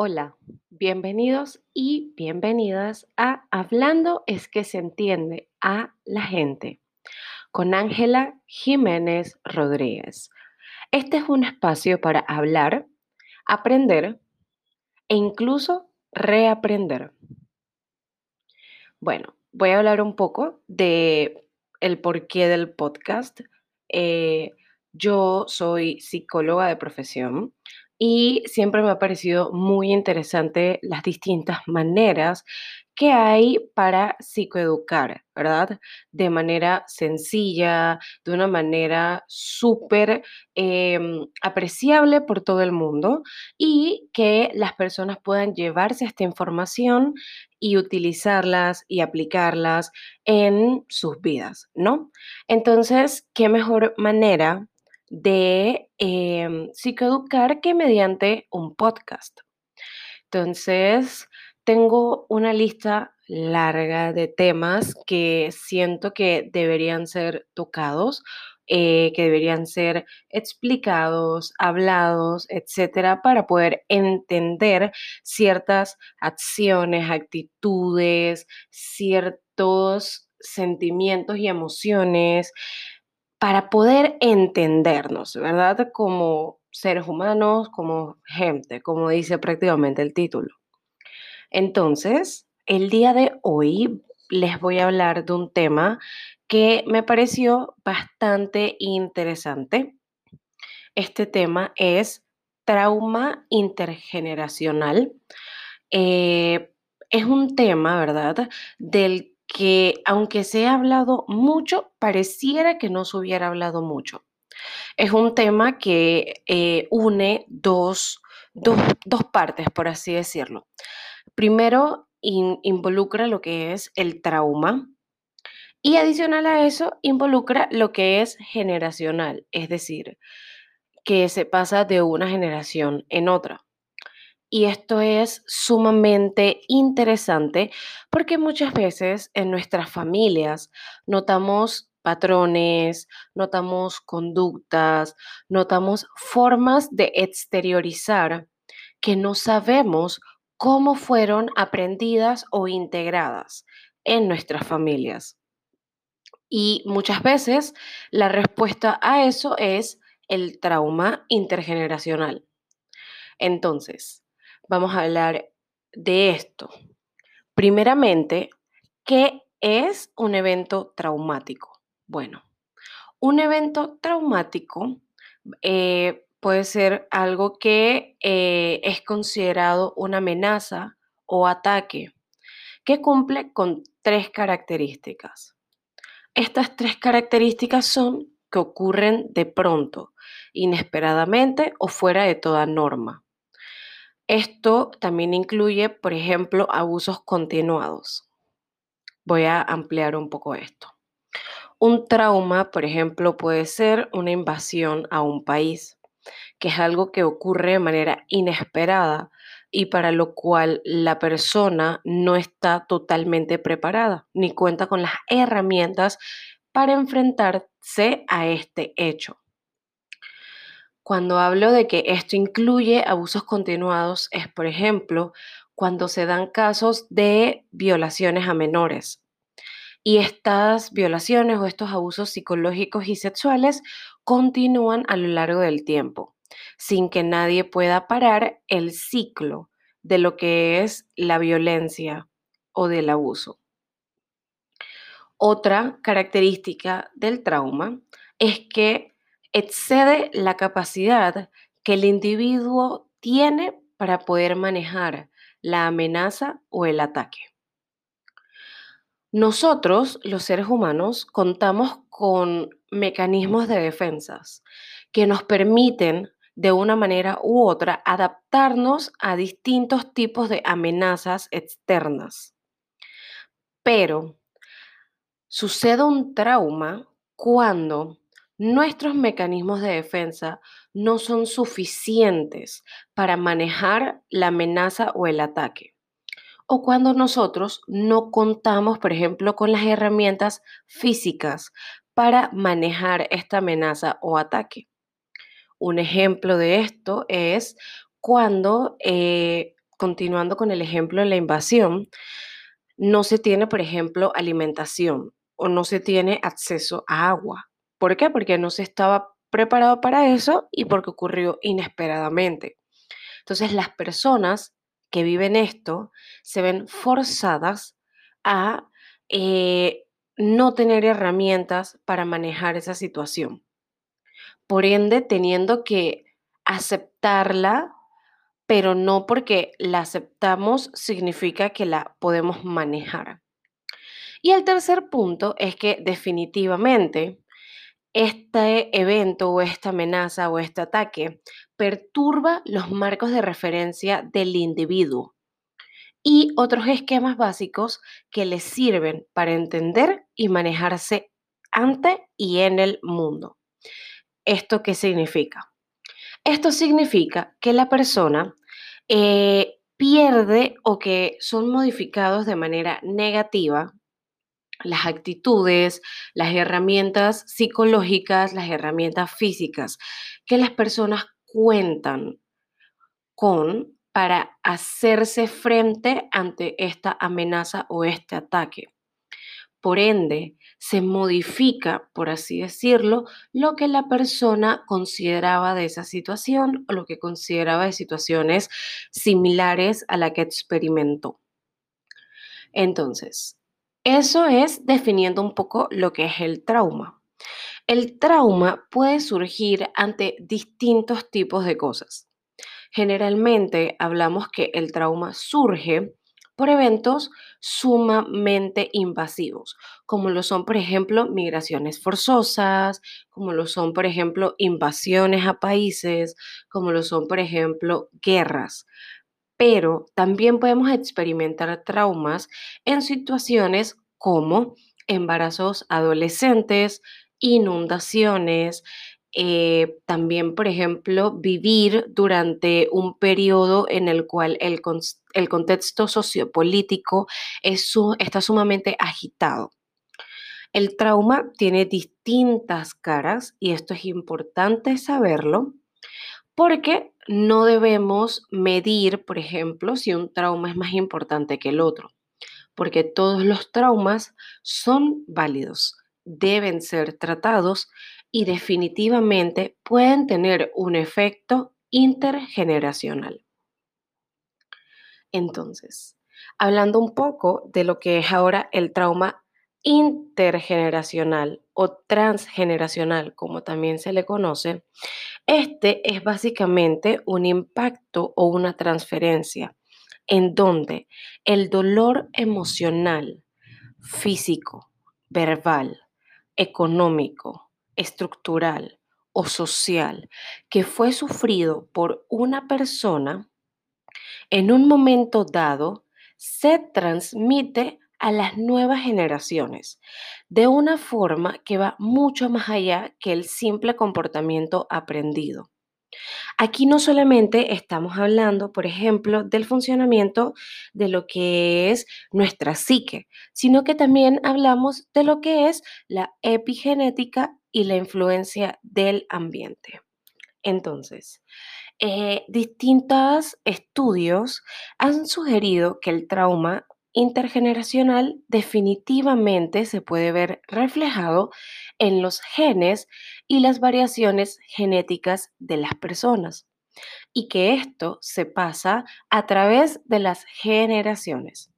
Hola, bienvenidos y bienvenidas a Hablando es que se entiende a la gente con Ángela Jiménez Rodríguez. Este es un espacio para hablar, aprender e incluso reaprender. Bueno, voy a hablar un poco de el porqué del podcast. Eh, yo soy psicóloga de profesión y siempre me ha parecido muy interesante las distintas maneras que hay para psicoeducar, ¿verdad? De manera sencilla, de una manera súper em, apreciable por todo el mundo y que las personas puedan llevarse esta información y utilizarlas y aplicarlas en sus vidas, ¿no? Entonces, ¿qué mejor manera de psicoeducar que mediante un podcast. Entonces, tengo una lista larga de temas que siento que deberían ser tocados, eh, que deberían ser explicados, hablados, etcétera, para poder entender ciertas acciones, actitudes, ciertos sentimientos y emociones para poder entendernos, ¿verdad? Como seres humanos, como gente, como dice prácticamente el título. Entonces, el día de hoy les voy a hablar de un tema que me pareció bastante interesante. Este tema es trauma intergeneracional. Eh, es un tema, ¿verdad? Del que aunque se ha hablado mucho, pareciera que no se hubiera hablado mucho. Es un tema que eh, une dos, partes, por así decirlo. Primero, involucra lo que es el trauma y adicional a eso, involucra lo que es generacional, es decir, que se pasa de una generación en otra. Y esto es sumamente interesante porque muchas veces en nuestras familias notamos patrones, notamos conductas, notamos formas de exteriorizar que no sabemos cómo fueron aprendidas o integradas en nuestras familias. Y muchas veces la respuesta a eso es el trauma intergeneracional. Entonces, vamos a hablar de esto. Primeramente, ¿qué es un evento traumático? Bueno, un evento traumático eh, puede ser algo que eh, es considerado una amenaza o ataque que cumple con tres características. Estas tres características son que ocurren de pronto, inesperadamente o fuera de toda norma. Esto también incluye, por ejemplo, abusos continuados. Voy a ampliar un poco esto. Un trauma, por ejemplo, puede ser una invasión a un país, que es algo que ocurre de manera inesperada y para lo cual la persona no está totalmente preparada ni cuenta con las herramientas para enfrentarse a este hecho. Cuando hablo de que esto incluye abusos continuados es, por ejemplo, cuando se dan casos de violaciones a menores. Y estas violaciones o estos abusos psicológicos y sexuales continúan a lo largo del tiempo, sin que nadie pueda parar el ciclo de lo que es la violencia o del abuso. Otra característica del trauma es que excede la capacidad que el individuo tiene para poder manejar la amenaza o el ataque. Nosotros, los seres humanos, contamos con mecanismos de defensas que nos permiten de una manera u otra adaptarnos a distintos tipos de amenazas externas. Pero sucede un trauma cuando nuestros mecanismos de defensa no son suficientes para manejar la amenaza o el ataque. O cuando nosotros no contamos, por ejemplo, con las herramientas físicas para manejar esta amenaza o ataque. Un ejemplo de esto es cuando eh, continuando con el ejemplo de la invasión, no se tiene, por ejemplo, alimentación o no se tiene acceso a agua. ¿Por qué? Porque no se estaba preparado para eso y porque ocurrió inesperadamente. Entonces las personas que viven esto se ven forzadas a eh, no tener herramientas para manejar esa situación. Por ende, teniendo que aceptarla, pero no porque la aceptamos significa que la podemos manejar. Y el tercer punto es que definitivamente este evento o esta amenaza o este ataque perturba los marcos de referencia del individuo y otros esquemas básicos que les sirven para entender y manejarse ante y en el mundo. ¿Esto qué significa? Esto significa que la persona eh, pierde o que son modificados de manera negativa las actitudes, las herramientas psicológicas, las herramientas físicas que las personas cuentan con para hacerse frente ante esta amenaza o este ataque. Por ende, se modifica, por así decirlo, lo que la persona consideraba de esa situación o lo que consideraba de situaciones similares a la que experimentó. Entonces, eso es definiendo un poco lo que es el trauma. El trauma puede surgir ante distintos tipos de cosas. Generalmente hablamos que el trauma surge por eventos sumamente invasivos, como lo son, por ejemplo, migraciones forzosas, como lo son, por ejemplo, invasiones a países, como lo son, por ejemplo, guerras pero también podemos experimentar traumas en situaciones como embarazos adolescentes, inundaciones, eh, también, por ejemplo, vivir durante un periodo en el cual el, contexto sociopolítico está sumamente agitado. El trauma tiene distintas caras y esto es importante saberlo porque no debemos medir, por ejemplo, si un trauma es más importante que el otro, porque todos los traumas son válidos, deben ser tratados y definitivamente pueden tener un efecto intergeneracional. Entonces, hablando un poco de lo que es ahora el trauma intergeneracional o transgeneracional, como también se le conoce, este es básicamente un impacto o una transferencia en donde el dolor emocional, físico, verbal, económico, estructural o social que fue sufrido por una persona en un momento dado se transmite a las nuevas generaciones de una forma que va mucho más allá que el simple comportamiento aprendido. Aquí no solamente estamos hablando, por ejemplo, del funcionamiento de lo que es nuestra psique, sino que también hablamos de lo que es la epigenética y la influencia del ambiente. Entonces, eh, distintos estudios han sugerido que el trauma intergeneracional definitivamente se puede ver reflejado en los genes y las variaciones genéticas de las personas y que esto se pasa a través de las generaciones,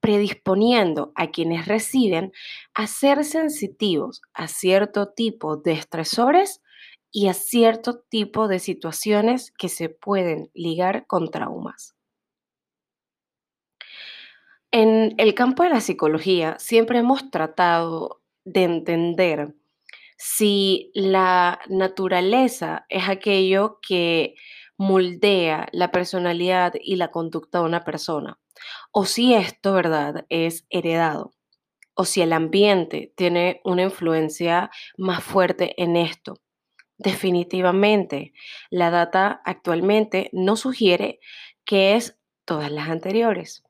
predisponiendo a quienes reciben a ser sensitivos a cierto tipo de estresores y a cierto tipo de situaciones que se pueden ligar con traumas. En el campo de la psicología siempre hemos tratado de entender si la naturaleza es aquello que moldea la personalidad y la conducta de una persona, o si esto, ¿verdad?, es heredado, o si el ambiente tiene una influencia más fuerte en esto. Definitivamente, la data actualmente no sugiere que es todas las anteriores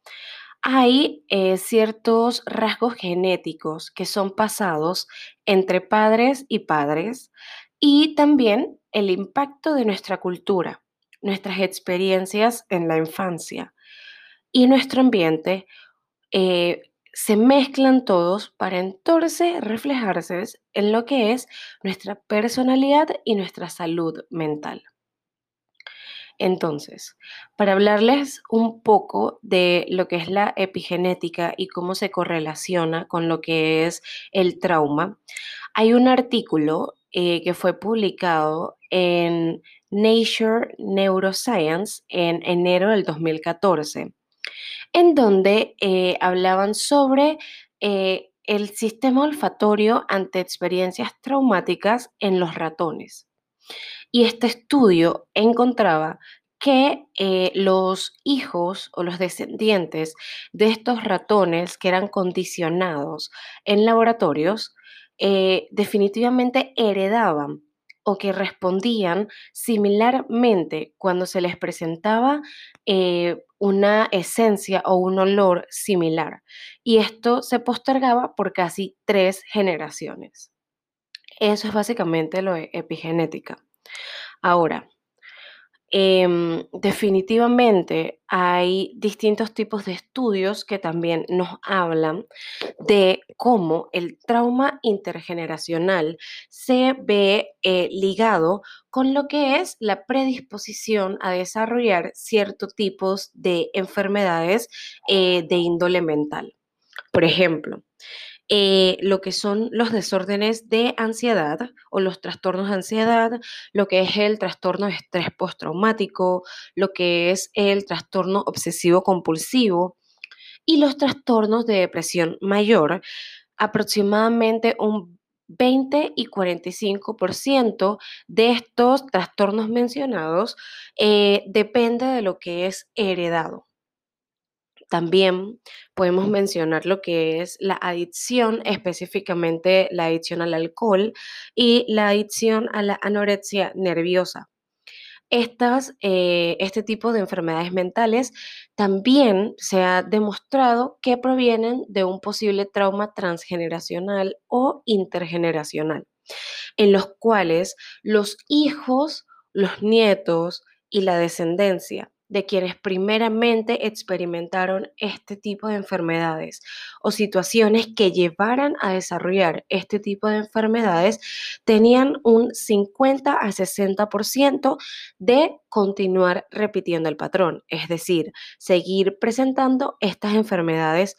hay eh, ciertos rasgos genéticos que son pasados entre padres y padres y también el impacto de nuestra cultura, nuestras experiencias en la infancia, y nuestro ambiente eh, se mezclan todos para entonces reflejarse en lo que es nuestra personalidad y nuestra salud mental. Entonces, para hablarles un poco de lo que es la epigenética y cómo se correlaciona con lo que es el trauma, hay un artículo eh, que fue publicado en Nature Neuroscience en enero del 2014, en donde eh, hablaban sobre eh, el sistema olfatorio ante experiencias traumáticas en los ratones. Y este estudio encontraba que eh, los hijos o los descendientes de estos ratones que eran condicionados en laboratorios eh, definitivamente heredaban o que respondían similarmente cuando se les presentaba eh, una esencia o un olor similar. Y esto se postergaba por casi tres generaciones. Eso es básicamente lo de epigenética. Ahora, em, definitivamente hay distintos tipos de estudios que también nos hablan de cómo el trauma intergeneracional se ve eh, ligado con lo que es la predisposición a desarrollar ciertos tipos de enfermedades eh, de índole mental. Por ejemplo, eh, lo que son los desórdenes de ansiedad o los trastornos de ansiedad, lo que es el trastorno de estrés postraumático, lo que es el trastorno obsesivo compulsivo y los trastornos de depresión mayor, aproximadamente un 20 y 45% de estos trastornos mencionados eh, depende de lo que es heredado. También podemos mencionar lo que es la adicción, específicamente la adicción al alcohol y la adicción a la anorexia nerviosa. Estas, eh, este tipo de enfermedades mentales también se ha demostrado que provienen de un posible trauma transgeneracional o intergeneracional, en los cuales los hijos, los nietos y la descendencia de quienes primeramente experimentaron este tipo de enfermedades o situaciones que llevaran a desarrollar este tipo de enfermedades tenían un 50 a 60% de continuar repitiendo el patrón, es decir, seguir presentando estas enfermedades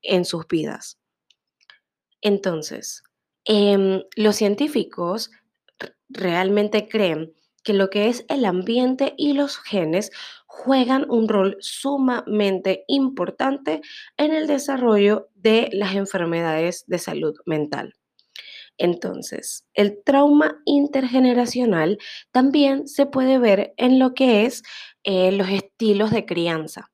en sus vidas. Entonces, em, los científicos realmente creen que lo que es el ambiente y los genes juegan un rol sumamente importante en el desarrollo de las enfermedades de salud mental. Entonces, el trauma intergeneracional también se puede ver en lo que es eh, los estilos de crianza.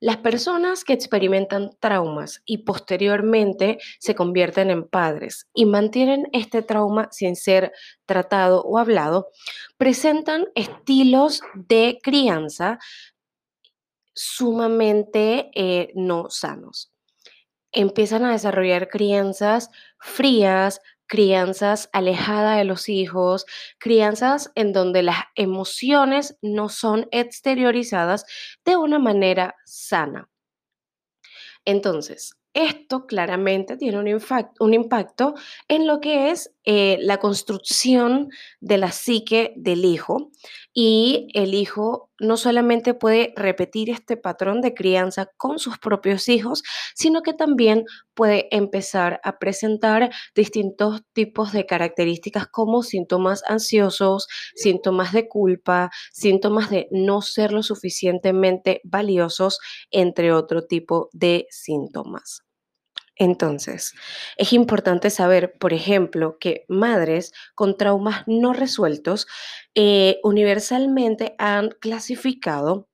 Las personas que experimentan traumas y posteriormente se convierten en padres y mantienen este trauma sin ser tratado o hablado, presentan estilos de crianza sumamente eh, no sanos. Empiezan a desarrollar crianzas frías, crianzas alejadas de los hijos, crianzas en donde las emociones no son exteriorizadas de una manera sana. Entonces, esto claramente tiene un, un impacto en lo que es eh, la construcción de la psique del hijo y el hijo no solamente puede repetir este patrón de crianza con sus propios hijos, sino que también puede empezar a presentar distintos tipos de características como síntomas ansiosos, síntomas de culpa, síntomas de no ser lo suficientemente valiosos, entre otro tipo de síntomas. Entonces, es importante saber, por ejemplo, que madres con traumas no resueltos eh, universalmente han clasificado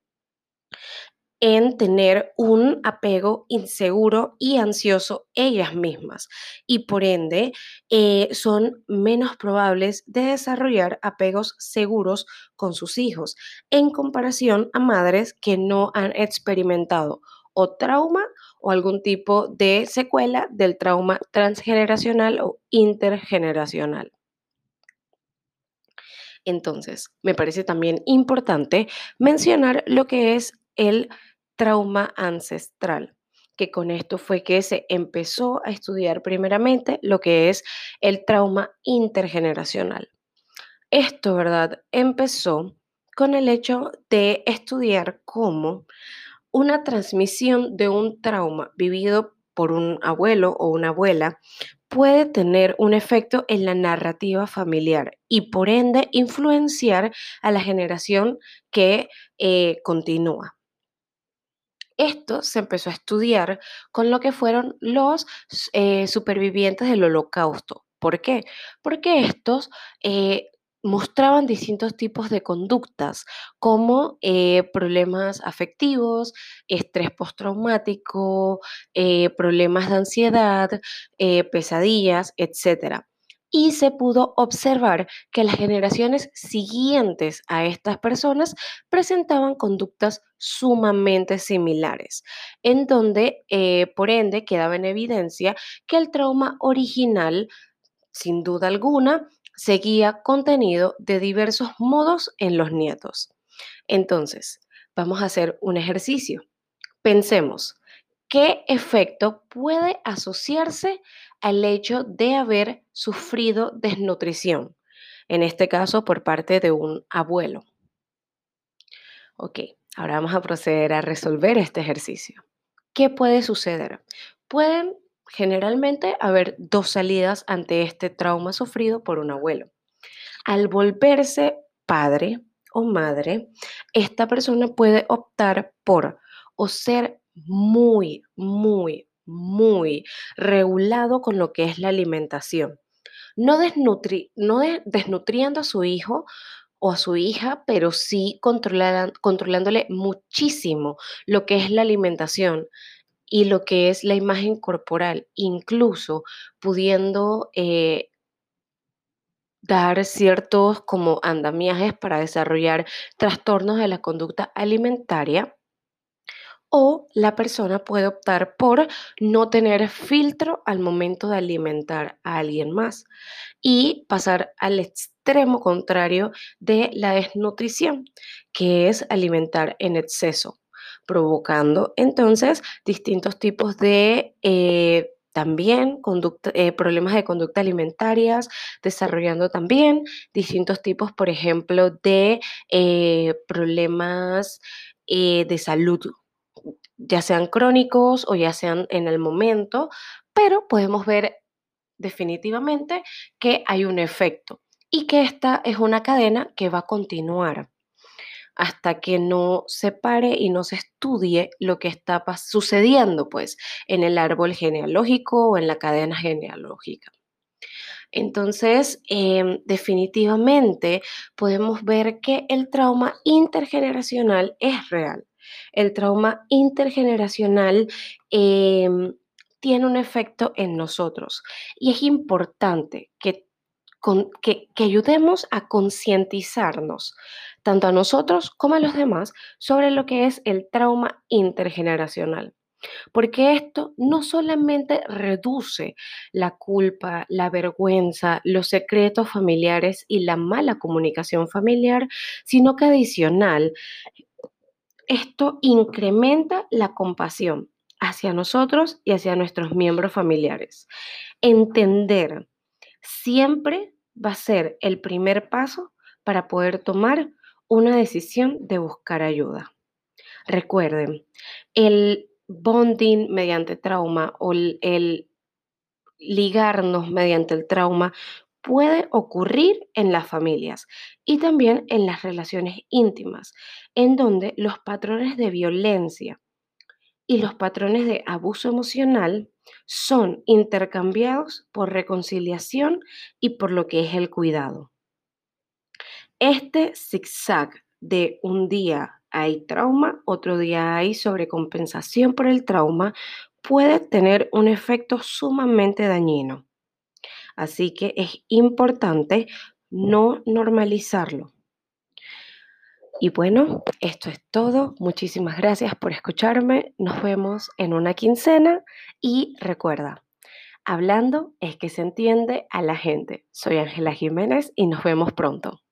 en tener un apego inseguro y ansioso ellas mismas y por ende eh, son menos probables de desarrollar apegos seguros con sus hijos en comparación a madres que no han experimentado o trauma o algún tipo de secuela del trauma transgeneracional o intergeneracional. Entonces, me parece también importante mencionar lo que es el trauma ancestral, que con esto fue que se empezó a estudiar primeramente lo que es el trauma intergeneracional. Esto, ¿verdad? Empezó con el hecho de estudiar cómo una transmisión de un trauma vivido por un abuelo o una abuela puede tener un efecto en la narrativa familiar y por ende influenciar a la generación que eh, continúa. Esto se empezó a estudiar con lo que fueron los eh, supervivientes del holocausto. ¿Por qué? Porque estos eh, mostraban distintos tipos de conductas, como eh, problemas afectivos, estrés postraumático, eh, problemas de ansiedad, eh, pesadillas, etc. Y se pudo observar que las generaciones siguientes a estas personas presentaban conductas sumamente similares, en donde, por ende, quedaba en evidencia que el trauma original, sin duda alguna, seguía contenido de diversos modos en los nietos. Entonces, vamos a hacer un ejercicio. Pensemos, ¿qué efecto puede asociarse al hecho de haber sufrido desnutrición? En este caso, por parte de un abuelo. Ok, ahora vamos a proceder a resolver este ejercicio. ¿Qué puede suceder? Pueden generalmente haber dos salidas ante este trauma sufrido por un abuelo. Al volverse padre o madre, esta persona puede optar por o ser muy, muy, muy regulado con lo que es la alimentación. No, no desnutriendo a su hijo o a su hija, pero sí controlándole muchísimo lo que es la alimentación y lo que es la imagen corporal, incluso pudiendo eh, dar ciertos como andamiajes para desarrollar trastornos de la conducta alimentaria. O la persona puede optar por no tener filtro al momento de alimentar a alguien más y pasar al extremo contrario de la desnutrición, que es alimentar en exceso provocando entonces distintos tipos de... Eh, también eh, problemas de conducta alimentarias, desarrollando también distintos tipos, por ejemplo, de eh, problemas de salud, ya sean crónicos o ya sean en el momento, pero podemos ver definitivamente que hay un efecto y que esta es una cadena que va a continuar hasta que no se pare y no se estudie lo que está sucediendo pues en el árbol genealógico o en la cadena genealógica. Entonces, em, definitivamente podemos ver que el trauma intergeneracional es real. El trauma intergeneracional em, tiene un efecto en nosotros y es importante que que, ayudemos a concientizarnos, tanto a nosotros como a los demás, sobre lo que es el trauma intergeneracional. Porque esto no solamente reduce la culpa, la vergüenza, los secretos familiares y la mala comunicación familiar, sino que adicional, esto incrementa la compasión hacia nosotros y hacia nuestros miembros familiares. Entender siempre va a ser el primer paso para poder tomar una decisión de buscar ayuda. Recuerden, el bonding mediante trauma o el, ligarnos mediante el trauma puede ocurrir en las familias y también en las relaciones íntimas, en donde los patrones de violencia y los patrones de abuso emocional son intercambiados por reconciliación y por lo que es el cuidado. Este zigzag de un día hay trauma, otro día hay sobrecompensación por el trauma, puede tener un efecto sumamente dañino. Así que es importante no normalizarlo. Y bueno, esto es todo. Muchísimas gracias por escucharme. Nos vemos en una quincena y recuerda, hablando es que se entiende a la gente. Soy Ángela Jiménez y nos vemos pronto.